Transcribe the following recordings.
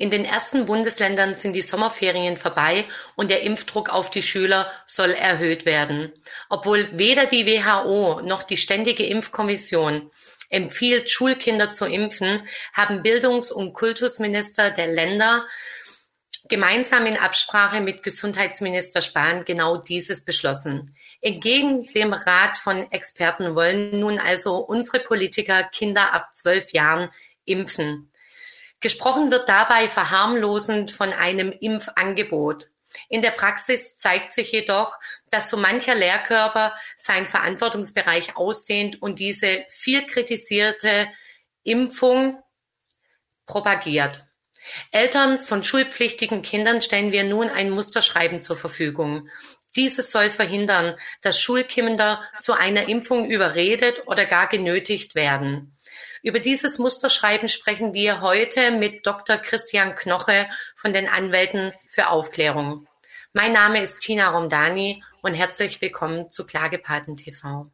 In den ersten Bundesländern sind die Sommerferien vorbei und der Impfdruck auf die Schüler soll erhöht werden. Obwohl weder die WHO noch die Ständige Impfkommission empfiehlt, Schulkinder zu impfen, haben Bildungs- und Kultusminister der Länder gemeinsam in Absprache mit Gesundheitsminister Spahn genau dieses beschlossen. Entgegen dem Rat von Experten wollen nun also unsere Politiker Kinder ab zwölf Jahren impfen. Gesprochen wird dabei verharmlosend von einem Impfangebot. In der Praxis zeigt sich jedoch, dass so mancher Lehrkörper seinen Verantwortungsbereich ausdehnt und diese viel kritisierte Impfung propagiert. Eltern von schulpflichtigen Kindern stellen wir nun ein Musterschreiben zur Verfügung. Dieses soll verhindern, dass Schulkinder zu einer Impfung überredet oder gar genötigt werden. Über dieses Musterschreiben sprechen wir heute mit Dr. Christian Knoche von den Anwälten für Aufklärung. Mein Name ist Tina Romdani und herzlich willkommen zu Klagepaten TV.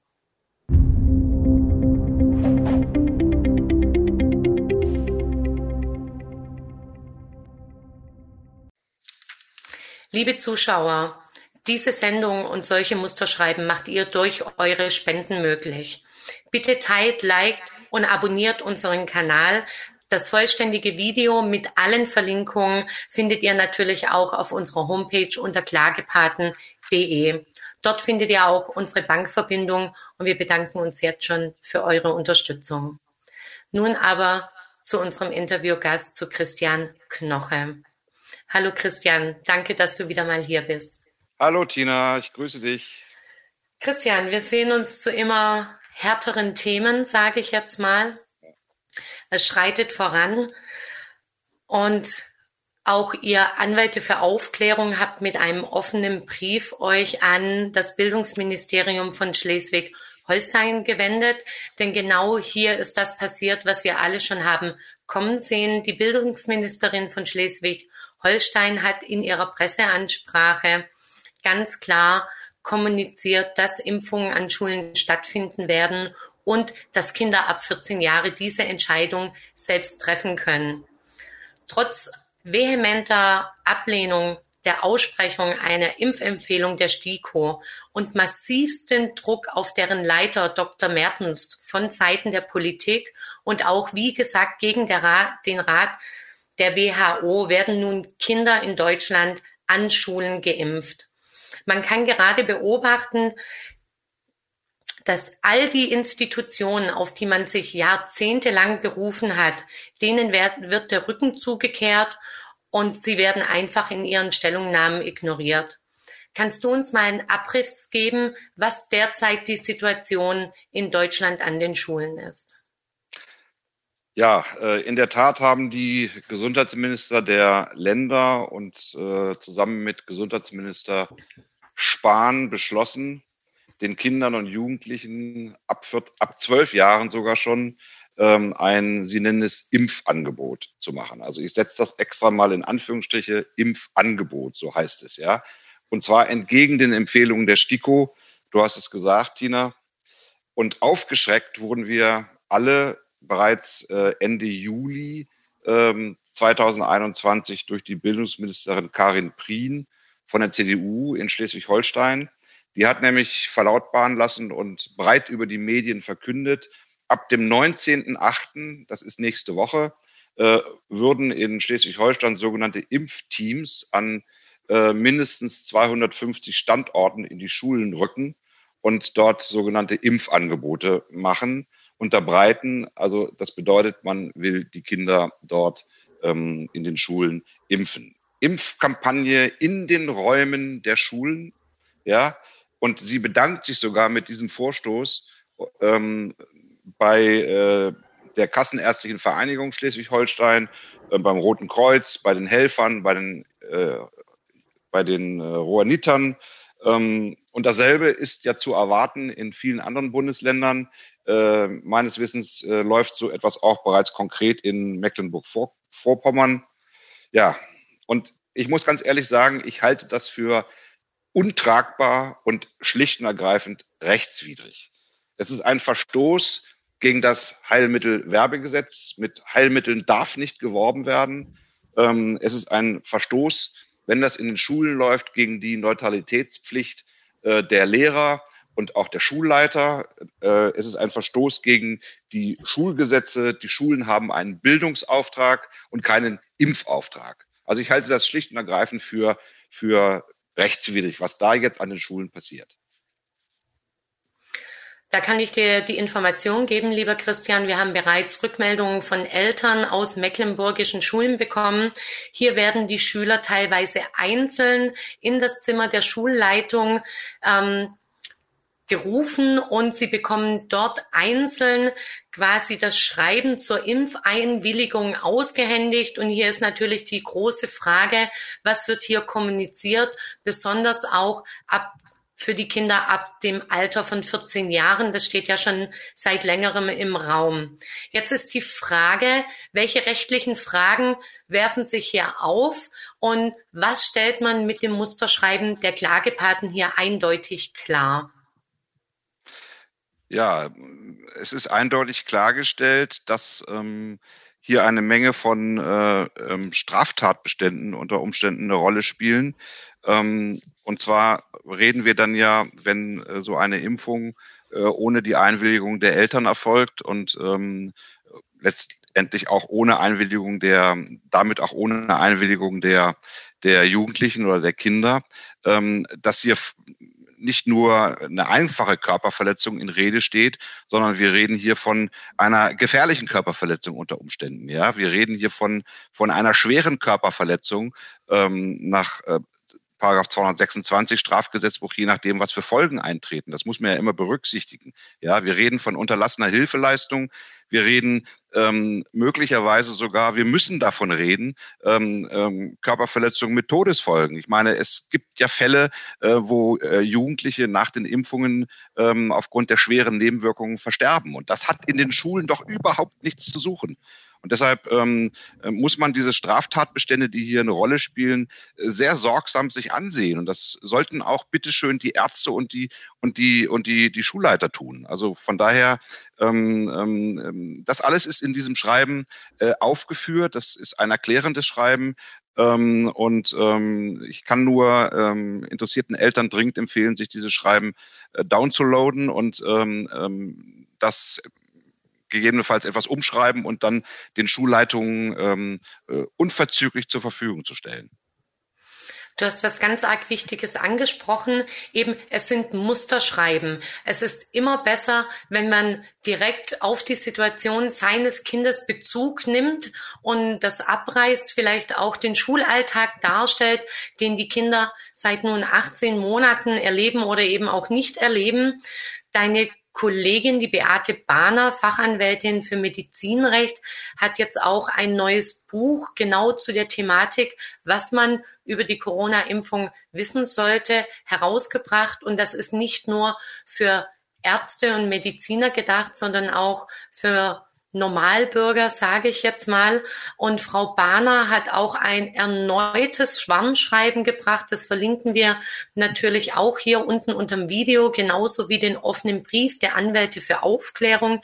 Liebe Zuschauer, diese Sendung und solche Musterschreiben macht ihr durch eure Spenden möglich. Bitte teilt, liked und abonniert unseren Kanal. Das vollständige Video mit allen Verlinkungen findet ihr natürlich auch auf unserer Homepage unter klagepaten.de. Dort findet ihr auch unsere Bankverbindung und wir bedanken uns jetzt schon für eure Unterstützung. Nun aber zu unserem Interviewgast, zu Christian Knoche. Hallo Christian, danke, dass du wieder mal hier bist. Hallo Tina, ich grüße dich. Christian, wir sehen uns zu immer härteren Themen, sage ich jetzt mal. Es schreitet voran und auch ihr Anwälte für Aufklärung habt mit einem offenen Brief euch an das Bildungsministerium von Schleswig-Holstein gewendet. Denn genau hier ist das passiert, was wir alle schon haben kommen sehen. Die Bildungsministerin von Schleswig-Holstein hat in ihrer Presseansprache ganz klar kommuniziert, dass Impfungen an Schulen stattfinden werden und dass Kinder ab 14 Jahre diese Entscheidung selbst treffen können. Trotz vehementer Ablehnung der Aussprechung einer Impfempfehlung der STIKO und massivsten Druck auf deren Leiter Dr. Mertens von Seiten der Politik und auch, wie gesagt, gegen Rat, den Rat der WHO werden nun Kinder in Deutschland an Schulen geimpft. Man kann gerade beobachten, dass all die Institutionen, auf die man sich jahrzehntelang berufen hat, denen wird der Rücken zugekehrt und sie werden einfach in ihren Stellungnahmen ignoriert. Kannst du uns mal einen Abriss geben, was derzeit die Situation in Deutschland an den Schulen ist? Ja, äh, in der Tat haben die Gesundheitsminister der Länder und äh, zusammen mit Gesundheitsminister Spahn beschlossen, den Kindern und Jugendlichen ab, ab zwölf Jahren sogar schon ähm, ein, sie nennen es Impfangebot zu machen. Also ich setze das extra mal in Anführungsstriche, Impfangebot, so heißt es, ja. Und zwar entgegen den Empfehlungen der STIKO. Du hast es gesagt, Tina. Und aufgeschreckt wurden wir alle bereits äh, Ende Juli ähm, 2021 durch die Bildungsministerin Karin Prien von der CDU in Schleswig-Holstein. Die hat nämlich verlautbaren lassen und breit über die Medien verkündet, ab dem 19.8., das ist nächste Woche, äh, würden in Schleswig-Holstein sogenannte Impfteams an äh, mindestens 250 Standorten in die Schulen rücken und dort sogenannte Impfangebote machen, unterbreiten. Also das bedeutet, man will die Kinder dort ähm, in den Schulen impfen. Impfkampagne in den Räumen der Schulen, ja, und sie bedankt sich sogar mit diesem Vorstoß ähm, bei äh, der Kassenärztlichen Vereinigung Schleswig-Holstein, äh, beim Roten Kreuz, bei den Helfern, bei den, äh, bei den äh, Rohanitern. Ähm, und dasselbe ist ja zu erwarten in vielen anderen Bundesländern. Äh, meines Wissens äh, läuft so etwas auch bereits konkret in Mecklenburg-Vorpommern. Ja, und ich muss ganz ehrlich sagen, ich halte das für untragbar und schlicht und ergreifend rechtswidrig. Es ist ein Verstoß gegen das Heilmittelwerbegesetz. Mit Heilmitteln darf nicht geworben werden. Ähm, es ist ein Verstoß, wenn das in den Schulen läuft, gegen die Neutralitätspflicht äh, der Lehrer und auch der Schulleiter. Äh, es ist ein Verstoß gegen die Schulgesetze. Die Schulen haben einen Bildungsauftrag und keinen Impfauftrag. Also ich halte das schlicht und ergreifend für, für rechtswidrig, was da jetzt an den Schulen passiert. Da kann ich dir die Information geben, lieber Christian. Wir haben bereits Rückmeldungen von Eltern aus mecklenburgischen Schulen bekommen. Hier werden die Schüler teilweise einzeln in das Zimmer der Schulleitung ähm, gerufen und sie bekommen dort einzeln quasi das Schreiben zur Impfeinwilligung ausgehändigt. Und hier ist natürlich die große Frage, was wird hier kommuniziert, besonders auch ab für die Kinder ab dem Alter von 14 Jahren. Das steht ja schon seit längerem im Raum. Jetzt ist die Frage, welche rechtlichen Fragen werfen sich hier auf und was stellt man mit dem Musterschreiben der Klagepaten hier eindeutig klar? Ja, es ist eindeutig klargestellt, dass ähm, hier eine Menge von äh, ähm, Straftatbeständen unter Umständen eine Rolle spielen. Ähm, und zwar reden wir dann ja, wenn äh, so eine Impfung äh, ohne die Einwilligung der Eltern erfolgt und ähm, letztendlich auch ohne Einwilligung der, damit auch ohne Einwilligung der, der Jugendlichen oder der Kinder, ähm, dass hier nicht nur eine einfache Körperverletzung in Rede steht, sondern wir reden hier von einer gefährlichen Körperverletzung unter Umständen. Ja, wir reden hier von von einer schweren Körperverletzung ähm, nach äh, Paragraph 226 Strafgesetzbuch, je nachdem, was für Folgen eintreten. Das muss man ja immer berücksichtigen. Ja, wir reden von unterlassener Hilfeleistung. Wir reden ähm, möglicherweise sogar, wir müssen davon reden, ähm, ähm, Körperverletzungen mit Todesfolgen. Ich meine, es gibt ja Fälle, äh, wo äh, Jugendliche nach den Impfungen ähm, aufgrund der schweren Nebenwirkungen versterben. Und das hat in den Schulen doch überhaupt nichts zu suchen. Und deshalb ähm, äh, muss man diese Straftatbestände, die hier eine Rolle spielen, äh, sehr sorgsam sich ansehen. Und das sollten auch bitteschön die Ärzte und die und die und die die Schulleiter tun. Also von daher, ähm, ähm, das alles ist in diesem Schreiben äh, aufgeführt. Das ist ein erklärendes Schreiben. Ähm, und ähm, ich kann nur ähm, interessierten Eltern dringend empfehlen, sich dieses Schreiben äh, downzuladen und ähm, ähm, das gegebenenfalls etwas umschreiben und dann den Schulleitungen ähm, äh, unverzüglich zur Verfügung zu stellen. Du hast was ganz arg Wichtiges angesprochen. Eben, es sind Musterschreiben. Es ist immer besser, wenn man direkt auf die Situation seines Kindes Bezug nimmt und das abreißt, vielleicht auch den Schulalltag darstellt, den die Kinder seit nun 18 Monaten erleben oder eben auch nicht erleben. Deine Kollegin, die Beate Bahner, Fachanwältin für Medizinrecht, hat jetzt auch ein neues Buch genau zu der Thematik, was man über die Corona-Impfung wissen sollte, herausgebracht. Und das ist nicht nur für Ärzte und Mediziner gedacht, sondern auch für Normalbürger, sage ich jetzt mal. Und Frau Bahner hat auch ein erneutes Schwarmschreiben gebracht. Das verlinken wir natürlich auch hier unten unter dem Video, genauso wie den offenen Brief der Anwälte für Aufklärung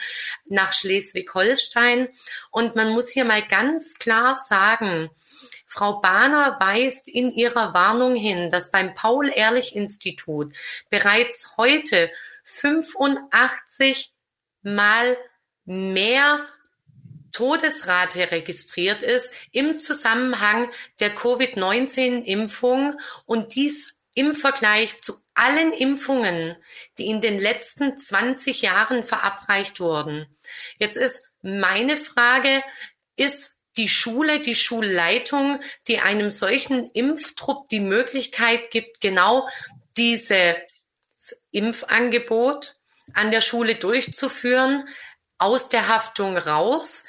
nach Schleswig-Holstein. Und man muss hier mal ganz klar sagen, Frau Bahner weist in ihrer Warnung hin, dass beim Paul-Ehrlich-Institut bereits heute 85 Mal mehr Todesrate registriert ist im Zusammenhang der Covid-19-Impfung und dies im Vergleich zu allen Impfungen, die in den letzten 20 Jahren verabreicht wurden. Jetzt ist meine Frage, ist die Schule, die Schulleitung, die einem solchen Impftrupp die Möglichkeit gibt, genau diese Impfangebot an der Schule durchzuführen, aus der Haftung raus,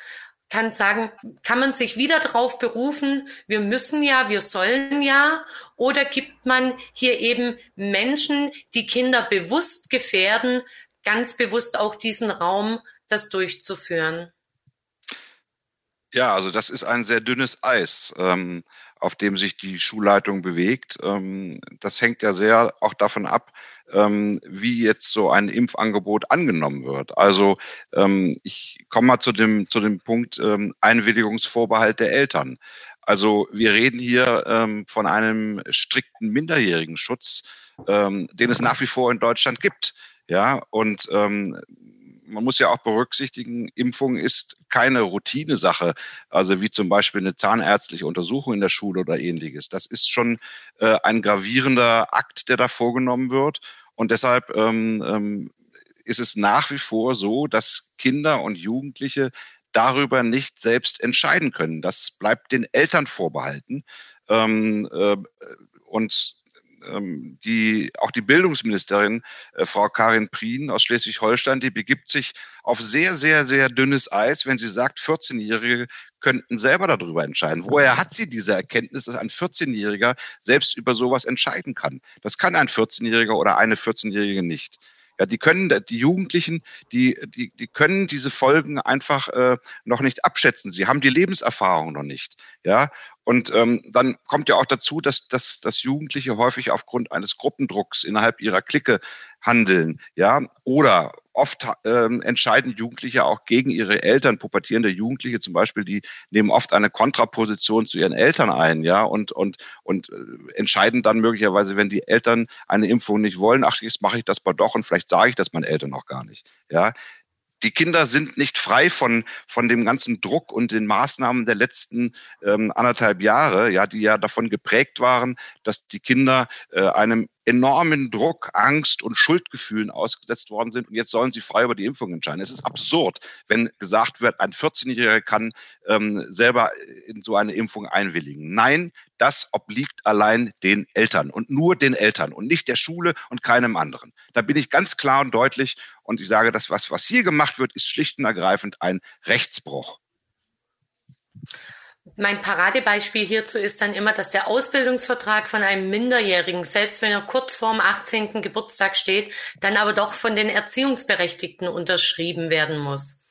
kann sagen, kann man sich wieder darauf berufen, wir müssen ja, wir sollen ja, oder gibt man hier eben Menschen, die Kinder bewusst gefährden, ganz bewusst auch diesen Raum, das durchzuführen? Ja, also das ist ein sehr dünnes Eis. Ähm, auf dem sich die Schulleitung bewegt. Ähm, das hängt ja sehr auch davon ab, wie jetzt so ein Impfangebot angenommen wird. Also ähm, ich komme mal zu dem, zu dem Punkt Einwilligungsvorbehalt der Eltern. Also wir reden hier ähm, von einem strikten minderjährigen Schutz, ähm, den es nach wie vor in Deutschland gibt. Ja, und ähm, man muss ja auch berücksichtigen, Impfung ist keine Routinesache, also wie zum Beispiel eine zahnärztliche Untersuchung in der Schule oder ähnliches. Das ist schon äh, ein gravierender Akt, der da vorgenommen wird. Und deshalb ähm, ähm, ist es nach wie vor so, dass Kinder und Jugendliche darüber nicht selbst entscheiden können. Das bleibt den Eltern vorbehalten. Ähm, äh, und ähm, die, auch die Bildungsministerin, äh, Frau Karin Prien aus Schleswig-Holstein, die begibt sich auf sehr, sehr, sehr dünnes Eis, wenn sie sagt, 14-Jährige könnten selber darüber entscheiden. Woher hat sie diese Erkenntnis, dass ein 14-Jähriger selbst über sowas entscheiden kann? Das kann ein 14-Jähriger oder eine 14-Jährige nicht. Ja, die können, die Jugendlichen, die, die, die können diese Folgen einfach äh, noch nicht abschätzen. Sie haben die Lebenserfahrung noch nicht. Ja, und ähm, dann kommt ja auch dazu, dass, dass, dass Jugendliche häufig aufgrund eines Gruppendrucks innerhalb ihrer Clique handeln, ja, oder oft ähm, entscheiden Jugendliche auch gegen ihre Eltern, pubertierende Jugendliche zum Beispiel, die nehmen oft eine Kontraposition zu ihren Eltern ein, ja, und und und äh, entscheiden dann möglicherweise, wenn die Eltern eine Impfung nicht wollen, ach, jetzt mache ich das mal doch und vielleicht sage ich das meinen Eltern auch gar nicht, ja die Kinder sind nicht frei von, von dem ganzen Druck und den Maßnahmen der letzten ähm, anderthalb Jahre, ja, die ja davon geprägt waren, dass die Kinder äh, einem enormen Druck, Angst und Schuldgefühlen ausgesetzt worden sind. Und jetzt sollen sie frei über die Impfung entscheiden. Es ist absurd, wenn gesagt wird, ein 14-Jähriger kann ähm, selber in so eine Impfung einwilligen. Nein, das obliegt allein den Eltern und nur den Eltern und nicht der Schule und keinem anderen. Da bin ich ganz klar und deutlich und ich sage, das, was, was hier gemacht wird, ist schlicht und ergreifend ein Rechtsbruch. Mein Paradebeispiel hierzu ist dann immer, dass der Ausbildungsvertrag von einem Minderjährigen, selbst wenn er kurz vorm 18. Geburtstag steht, dann aber doch von den Erziehungsberechtigten unterschrieben werden muss.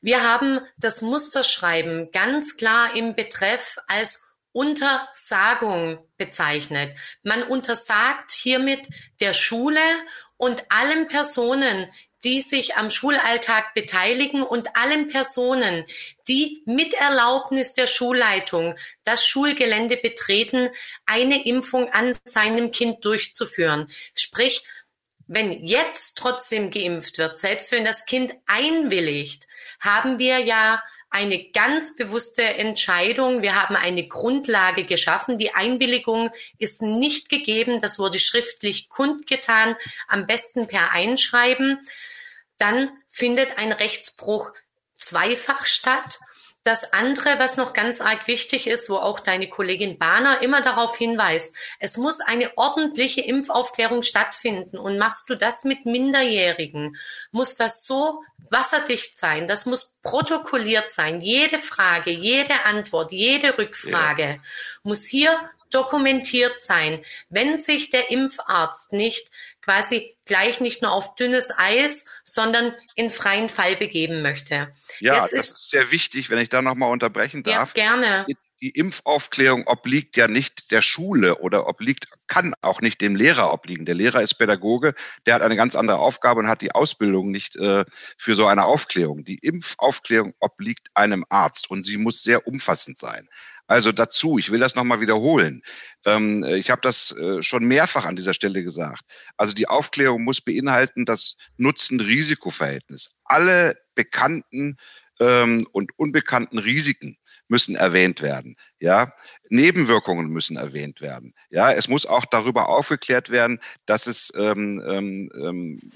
Wir haben das Musterschreiben ganz klar im Betreff als Untersagung bezeichnet. Man untersagt hiermit der Schule und allen Personen, die sich am Schulalltag beteiligen und allen Personen, die mit Erlaubnis der Schulleitung das Schulgelände betreten, eine Impfung an seinem Kind durchzuführen. Sprich, wenn jetzt trotzdem geimpft wird, selbst wenn das Kind einwilligt, haben wir ja eine ganz bewusste Entscheidung. Wir haben eine Grundlage geschaffen. Die Einwilligung ist nicht gegeben. Das wurde schriftlich kundgetan, am besten per Einschreiben. Dann findet ein Rechtsbruch zweifach statt. Das andere, was noch ganz arg wichtig ist, wo auch deine Kollegin Bahner immer darauf hinweist, es muss eine ordentliche Impfaufklärung stattfinden. Und machst du das mit Minderjährigen, muss das so wasserdicht sein, das muss protokolliert sein. Jede Frage, jede Antwort, jede Rückfrage ja. muss hier dokumentiert sein. Wenn sich der Impfarzt nicht quasi gleich nicht nur auf dünnes Eis, sondern in freien Fall begeben möchte. Ja, Jetzt das ist, ist sehr wichtig, wenn ich da nochmal unterbrechen darf. Ja, gerne. Die Impfaufklärung obliegt ja nicht der Schule oder obliegt, kann auch nicht dem Lehrer obliegen. Der Lehrer ist Pädagoge, der hat eine ganz andere Aufgabe und hat die Ausbildung nicht äh, für so eine Aufklärung. Die Impfaufklärung obliegt einem Arzt und sie muss sehr umfassend sein. Also dazu, ich will das nochmal wiederholen. Ähm, ich habe das äh, schon mehrfach an dieser Stelle gesagt. Also die Aufklärung muss beinhalten das Nutzen-Risiko-Verhältnis. Alle bekannten ähm, und unbekannten Risiken müssen erwähnt werden. Ja, Nebenwirkungen müssen erwähnt werden. Ja, es muss auch darüber aufgeklärt werden, dass es ähm, ähm, ähm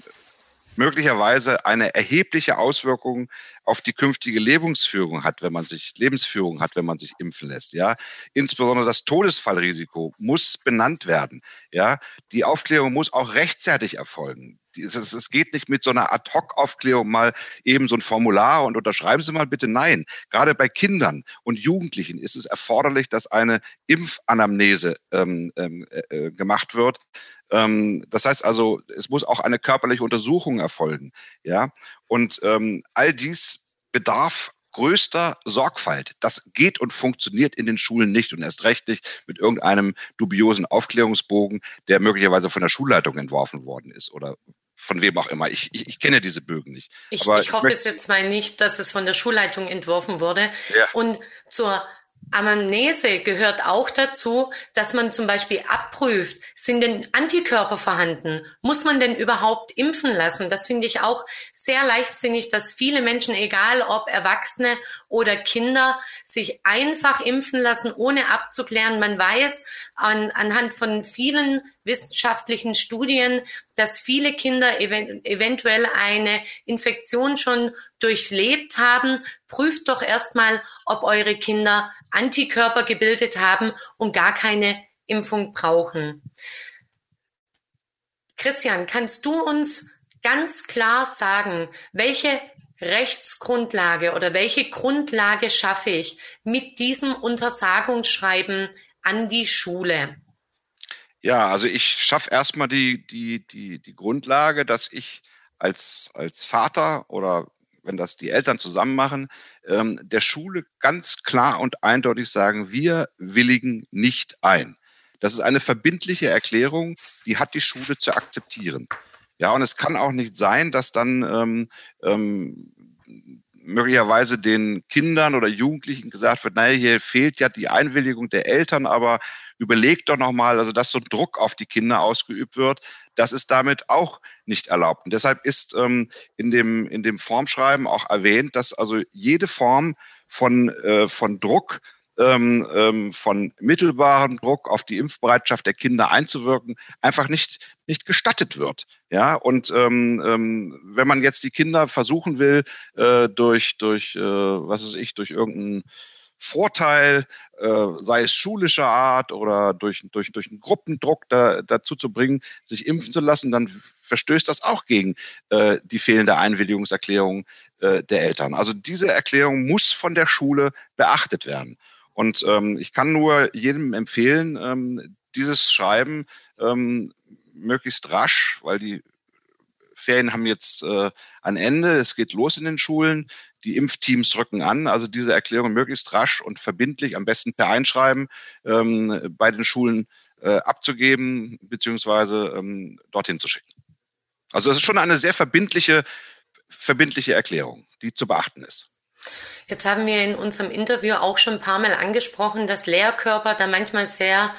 möglicherweise eine erhebliche Auswirkung auf die künftige Lebensführung hat, wenn man sich Lebensführung hat, wenn man sich impfen lässt. Ja, insbesondere das Todesfallrisiko muss benannt werden. Ja, die Aufklärung muss auch rechtzeitig erfolgen. Es, geht nicht mit so einer Ad-Hoc-Aufklärung mal eben so ein Formular und unterschreiben Sie mal bitte. Nein, gerade bei Kindern und Jugendlichen ist es erforderlich, dass eine Impfanamnese ähm, ähm äh, äh gemacht wird, das heißt also, es muss auch eine körperliche Untersuchung erfolgen. Ja, und ähm, all dies bedarf größter Sorgfalt. Das geht und funktioniert in den Schulen nicht und erst recht nicht mit irgendeinem dubiosen Aufklärungsbogen, der möglicherweise von der Schulleitung entworfen worden ist oder von wem auch immer. Ich, ich, ich kenne diese Bögen nicht. Ich, ich hoffe es jetzt mal nicht, dass es von der Schulleitung entworfen wurde. Ja. Und zur Anamnese gehört auch dazu, dass man zum Beispiel abprüft, sind denn Antikörper vorhanden? Muss man denn überhaupt impfen lassen? Das finde ich auch sehr leichtsinnig, dass viele Menschen, egal ob Erwachsene oder Kinder, sich einfach impfen lassen, ohne abzuklären. Man weiß an, anhand von vielen wissenschaftlichen Studien, dass viele Kinder event eventuell eine Infektion schon durchlebt haben. Prüft doch erstmal, ob eure Kinder Antikörper gebildet haben und gar keine Impfung brauchen. Christian, kannst du uns ganz klar sagen, welche Rechtsgrundlage oder welche Grundlage schaffe ich mit diesem Untersagungsschreiben an die Schule? Ja, also ich schaffe erstmal die, die, die, die Grundlage, dass ich als, als Vater oder wenn das die Eltern zusammen machen, ähm, der Schule ganz klar und eindeutig sagen, wir willigen nicht ein. Das ist eine verbindliche Erklärung, die hat die Schule zu akzeptieren. Ja, und es kann auch nicht sein, dass dann ähm, ähm, möglicherweise den Kindern oder Jugendlichen gesagt wird, naja, hier fehlt ja die Einwilligung der Eltern, aber überlegt doch nochmal, also dass so ein Druck auf die Kinder ausgeübt wird, das ist damit auch nicht erlaubt. Und deshalb ist ähm, in, dem, in dem Formschreiben auch erwähnt, dass also jede Form von, äh, von Druck, ähm, ähm, von mittelbarem Druck auf die Impfbereitschaft der Kinder einzuwirken, einfach nicht, nicht gestattet wird. Ja, und ähm, ähm, wenn man jetzt die Kinder versuchen will, äh, durch, durch äh, was weiß ich, durch irgendeinen Vorteil, äh, sei es schulischer Art oder durch, durch, durch einen Gruppendruck da, dazu zu bringen, sich impfen zu lassen, dann verstößt das auch gegen äh, die fehlende Einwilligungserklärung äh, der Eltern. Also diese Erklärung muss von der Schule beachtet werden. Und ähm, ich kann nur jedem empfehlen, ähm, dieses Schreiben ähm, möglichst rasch, weil die Ferien haben jetzt äh, ein Ende, es geht los in den Schulen, die Impfteams rücken an. Also diese Erklärung möglichst rasch und verbindlich, am besten per Einschreiben ähm, bei den Schulen äh, abzugeben beziehungsweise ähm, dorthin zu schicken. Also das ist schon eine sehr verbindliche, verbindliche Erklärung, die zu beachten ist. Jetzt haben wir in unserem Interview auch schon ein paar Mal angesprochen, dass Lehrkörper da manchmal sehr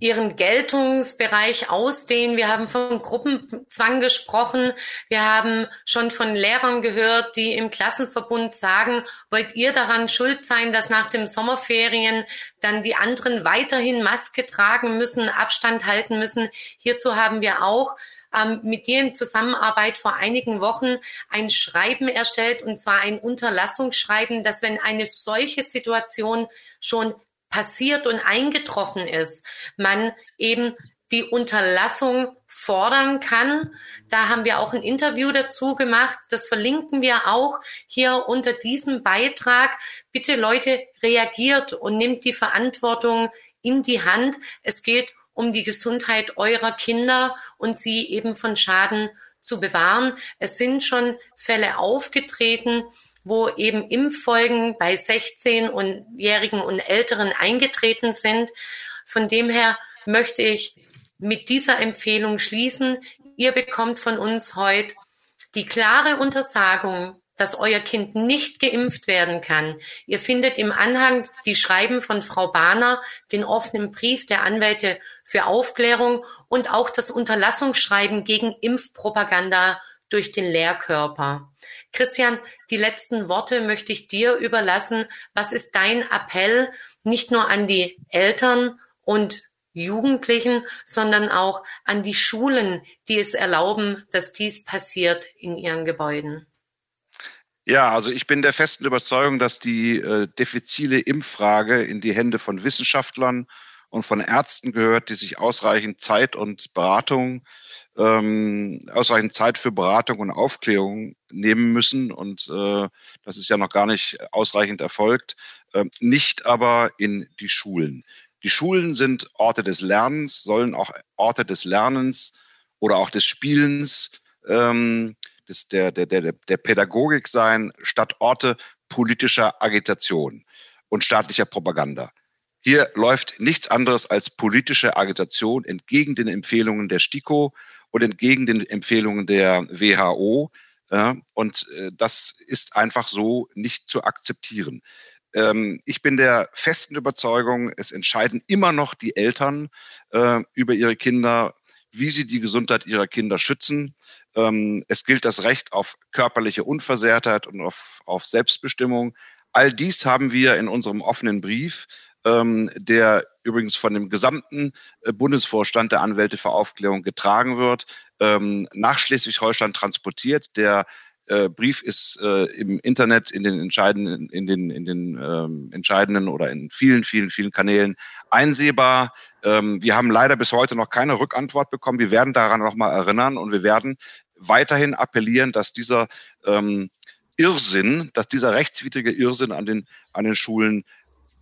ihren Geltungsbereich ausdehnen. Wir haben von Gruppenzwang gesprochen. Wir haben schon von Lehrern gehört, die im Klassenverbund sagen, wollt ihr daran schuld sein, dass nach den Sommerferien dann die anderen weiterhin Maske tragen müssen, Abstand halten müssen. Hierzu haben wir auch ähm, mit dir in Zusammenarbeit vor einigen Wochen ein Schreiben erstellt, und zwar ein Unterlassungsschreiben, dass wenn eine solche Situation schon passiert und eingetroffen ist, man eben die Unterlassung fordern kann. Da haben wir auch ein Interview dazu gemacht. Das verlinken wir auch hier unter diesem Beitrag. Bitte Leute, reagiert und nimmt die Verantwortung in die Hand. Es geht um die Gesundheit eurer Kinder und sie eben von Schaden zu bewahren. Es sind schon Fälle aufgetreten, wo eben Impffolgen bei 16-Jährigen und Älteren eingetreten sind. Von dem her möchte ich mit dieser Empfehlung schließen. Ihr bekommt von uns heute die klare Untersagung, dass euer Kind nicht geimpft werden kann. Ihr findet im Anhang die Schreiben von Frau Bahner, den offenen Brief der Anwälte für Aufklärung und auch das Unterlassungsschreiben gegen Impfpropaganda durch den Lehrkörper. Christian, die letzten Worte möchte ich dir überlassen. Was ist dein Appell nicht nur an die Eltern und Jugendlichen, sondern auch an die Schulen, die es erlauben, dass dies passiert in ihren Gebäuden? Ja, also ich bin der festen Überzeugung, dass die äh, diffizile Impffrage in die Hände von Wissenschaftlern und von Ärzten gehört, die sich ausreichend Zeit und Beratung ähm, ausreichend Zeit für Beratung und Aufklärung nehmen müssen. Und äh, das ist ja noch gar nicht ausreichend erfolgt. Äh, nicht aber in die Schulen. Die Schulen sind Orte des Lernens, sollen auch Orte des Lernens oder auch des Spielens, ähm, des, der, der, der, der Pädagogik sein, statt Orte politischer Agitation und staatlicher Propaganda. Hier läuft nichts anderes als politische Agitation entgegen den Empfehlungen der STIKO, und entgegen den Empfehlungen der WHO. Und äh, das ist einfach so nicht zu akzeptieren. Ähm, ich bin der festen Überzeugung, es entscheiden immer noch die Eltern äh, über ihre Kinder, wie sie die Gesundheit ihrer Kinder schützen. Ähm, es gilt das Recht auf körperliche Unversehrtheit und auf, auf Selbstbestimmung. All dies haben wir in unserem offenen Brief, ähm, der übrigens von dem gesamten äh, Bundesvorstand der Anwälte für Aufklärung getragen wird, ähm, nach Schleswig-Holstein transportiert. Der äh, Brief ist äh, im Internet in den entscheidenden, in den, in den ähm, entscheidenden oder in vielen, vielen, vielen Kanälen einsehbar. Ähm, wir haben leider bis heute noch keine Rückantwort bekommen. Wir werden daran nochmal erinnern und wir werden weiterhin appellieren, dass dieser ähm, Irrsinn, dass dieser rechtswidrige Irrsinn an den, an den Schulen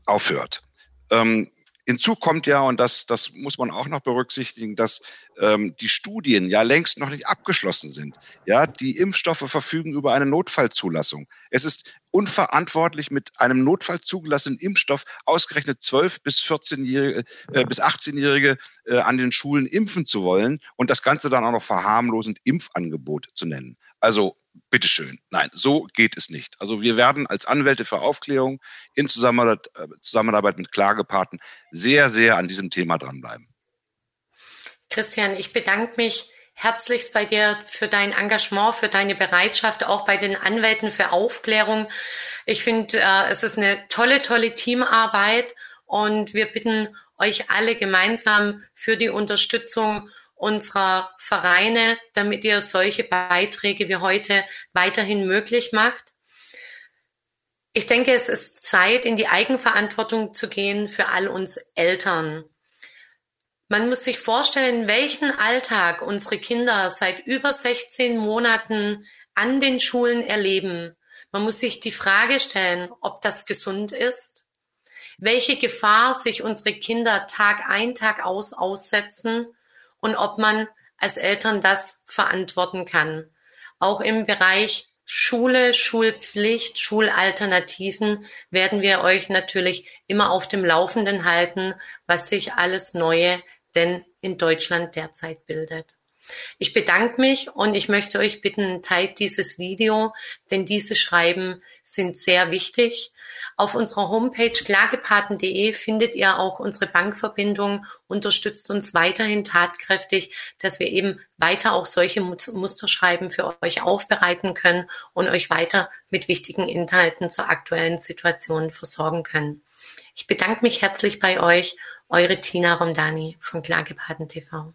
aufhört. Ähm, Hinzu kommt ja, und das, das muss man auch noch berücksichtigen, dass ähm, die Studien ja längst noch nicht abgeschlossen sind. Ja, die Impfstoffe verfügen über eine Notfallzulassung. Es ist unverantwortlich, mit einem notfallzugelassenen Impfstoff ausgerechnet 12 bis 14-Jährige, äh, bis 18-Jährige äh, an den Schulen impfen zu wollen und das Ganze dann auch noch verharmlosend Impfangebot zu nennen. Also bitteschön. Nein, so geht es nicht. Also wir werden als Anwälte für Aufklärung in Zusammenarbeit, äh, mit Klagepaten sehr, sehr an diesem Thema dranbleiben. Christian, ich bedanke mich herzlichst bei dir für dein Engagement, für deine Bereitschaft, auch bei den Anwälten für Aufklärung. Ich finde, äh, es ist eine tolle, tolle Teamarbeit und wir bitten euch alle gemeinsam für die Unterstützung unserer Vereine, damit ihr solche Beiträge wie heute weiterhin möglich macht. Ich denke, es ist Zeit, in die Eigenverantwortung zu gehen für all uns Eltern. Man muss sich vorstellen, welchen Alltag unsere Kinder seit über 16 Monaten an den Schulen erleben. Man muss sich die Frage stellen, ob das gesund ist, welche Gefahr sich unsere Kinder Tag ein, Tag aus aussetzen und ob man als Eltern das verantworten kann. Auch im Bereich Schule, Schulpflicht, Schulalternativen werden wir euch natürlich immer auf dem Laufenden halten, was sich alles Neue denn in Deutschland derzeit bildet. Ich bedanke mich und ich möchte euch bitten, teilt dieses Video, denn diese Schreiben sind sehr wichtig. Auf unserer Homepage klagepaten.de findet ihr auch unsere Bankverbindung, unterstützt uns weiterhin tatkräftig, dass wir eben weiter auch solche Musterschreiben für euch aufbereiten können und euch weiter mit wichtigen Inhalten zur aktuellen Situation versorgen können. Ich bedanke mich herzlich bei euch, eure Tina Romdani von Klagepaten TV.